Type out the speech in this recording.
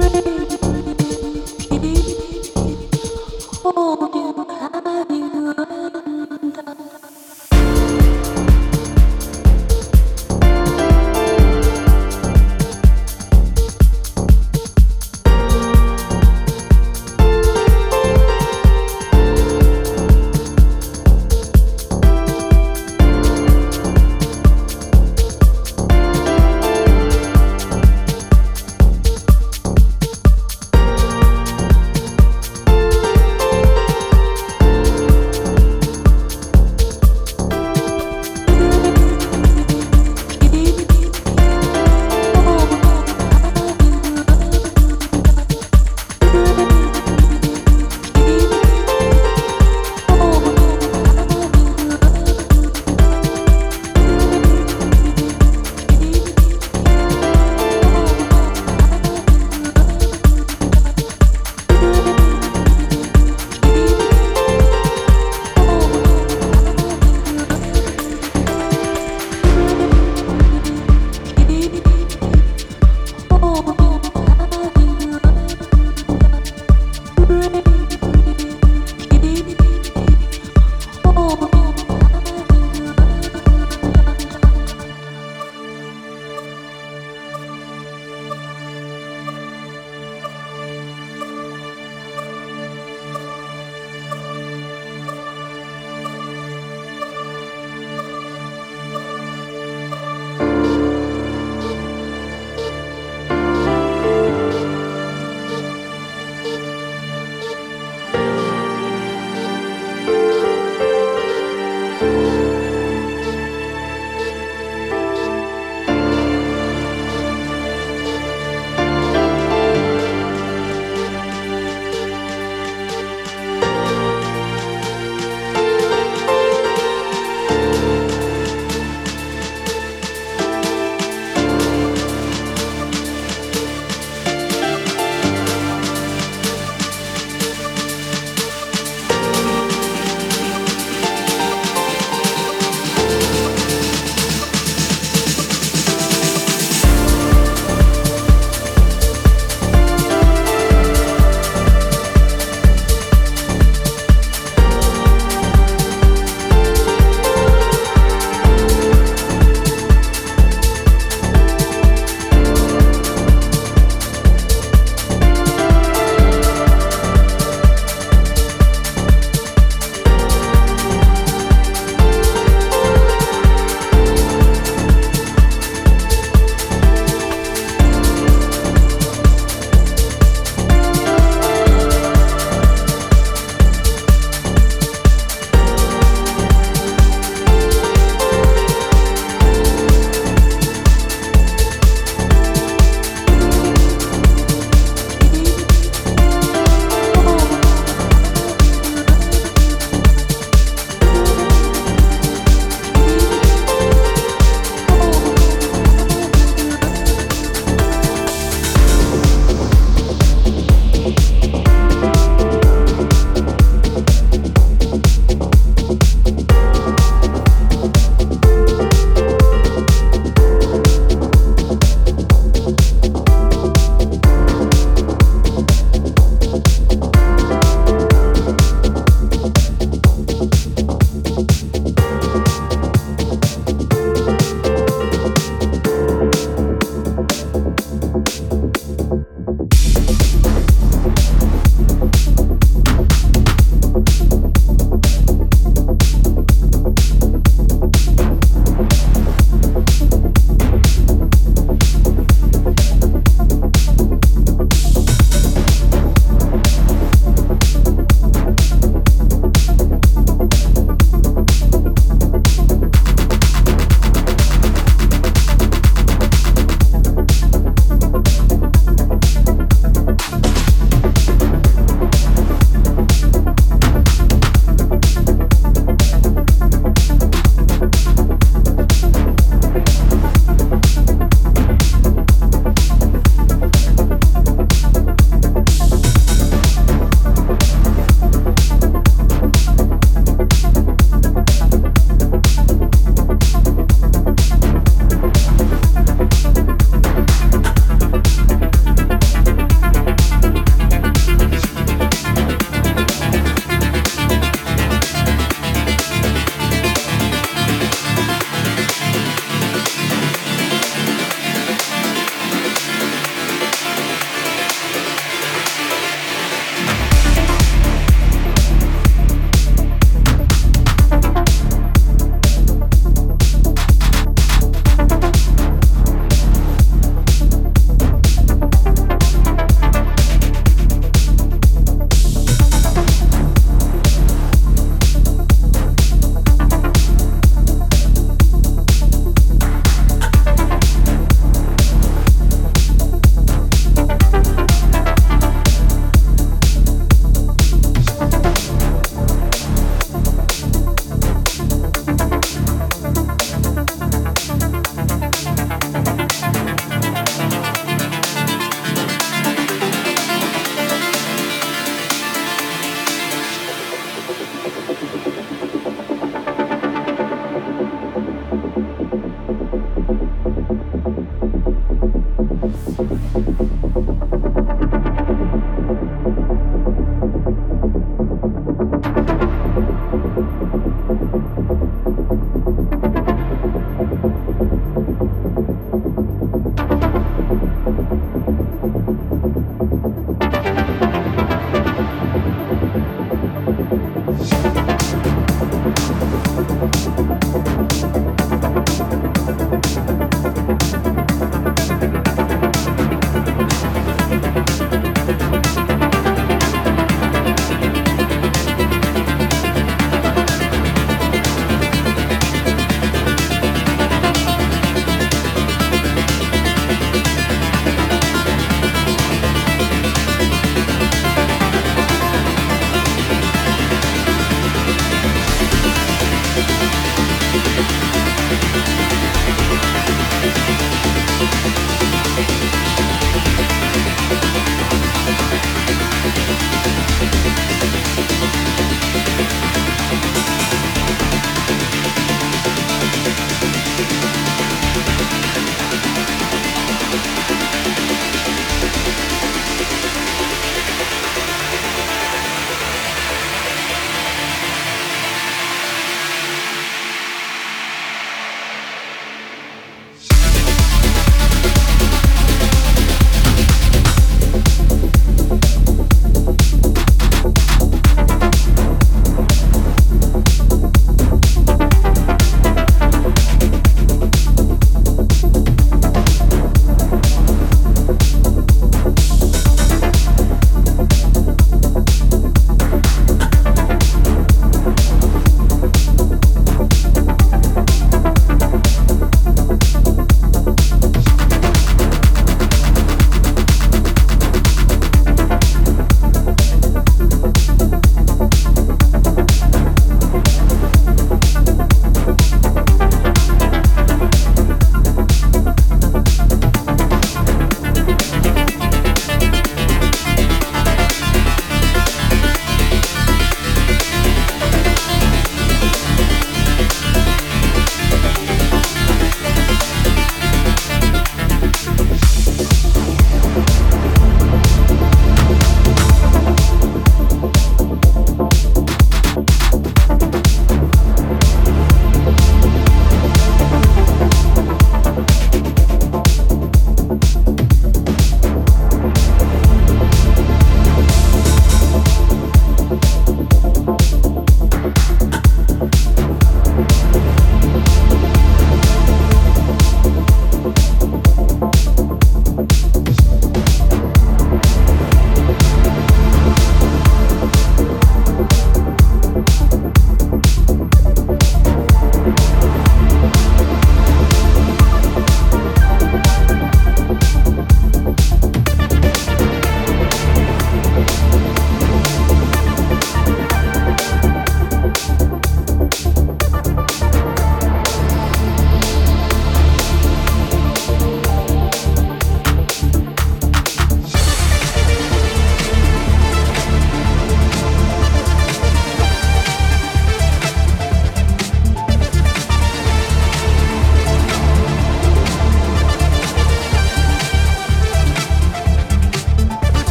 break.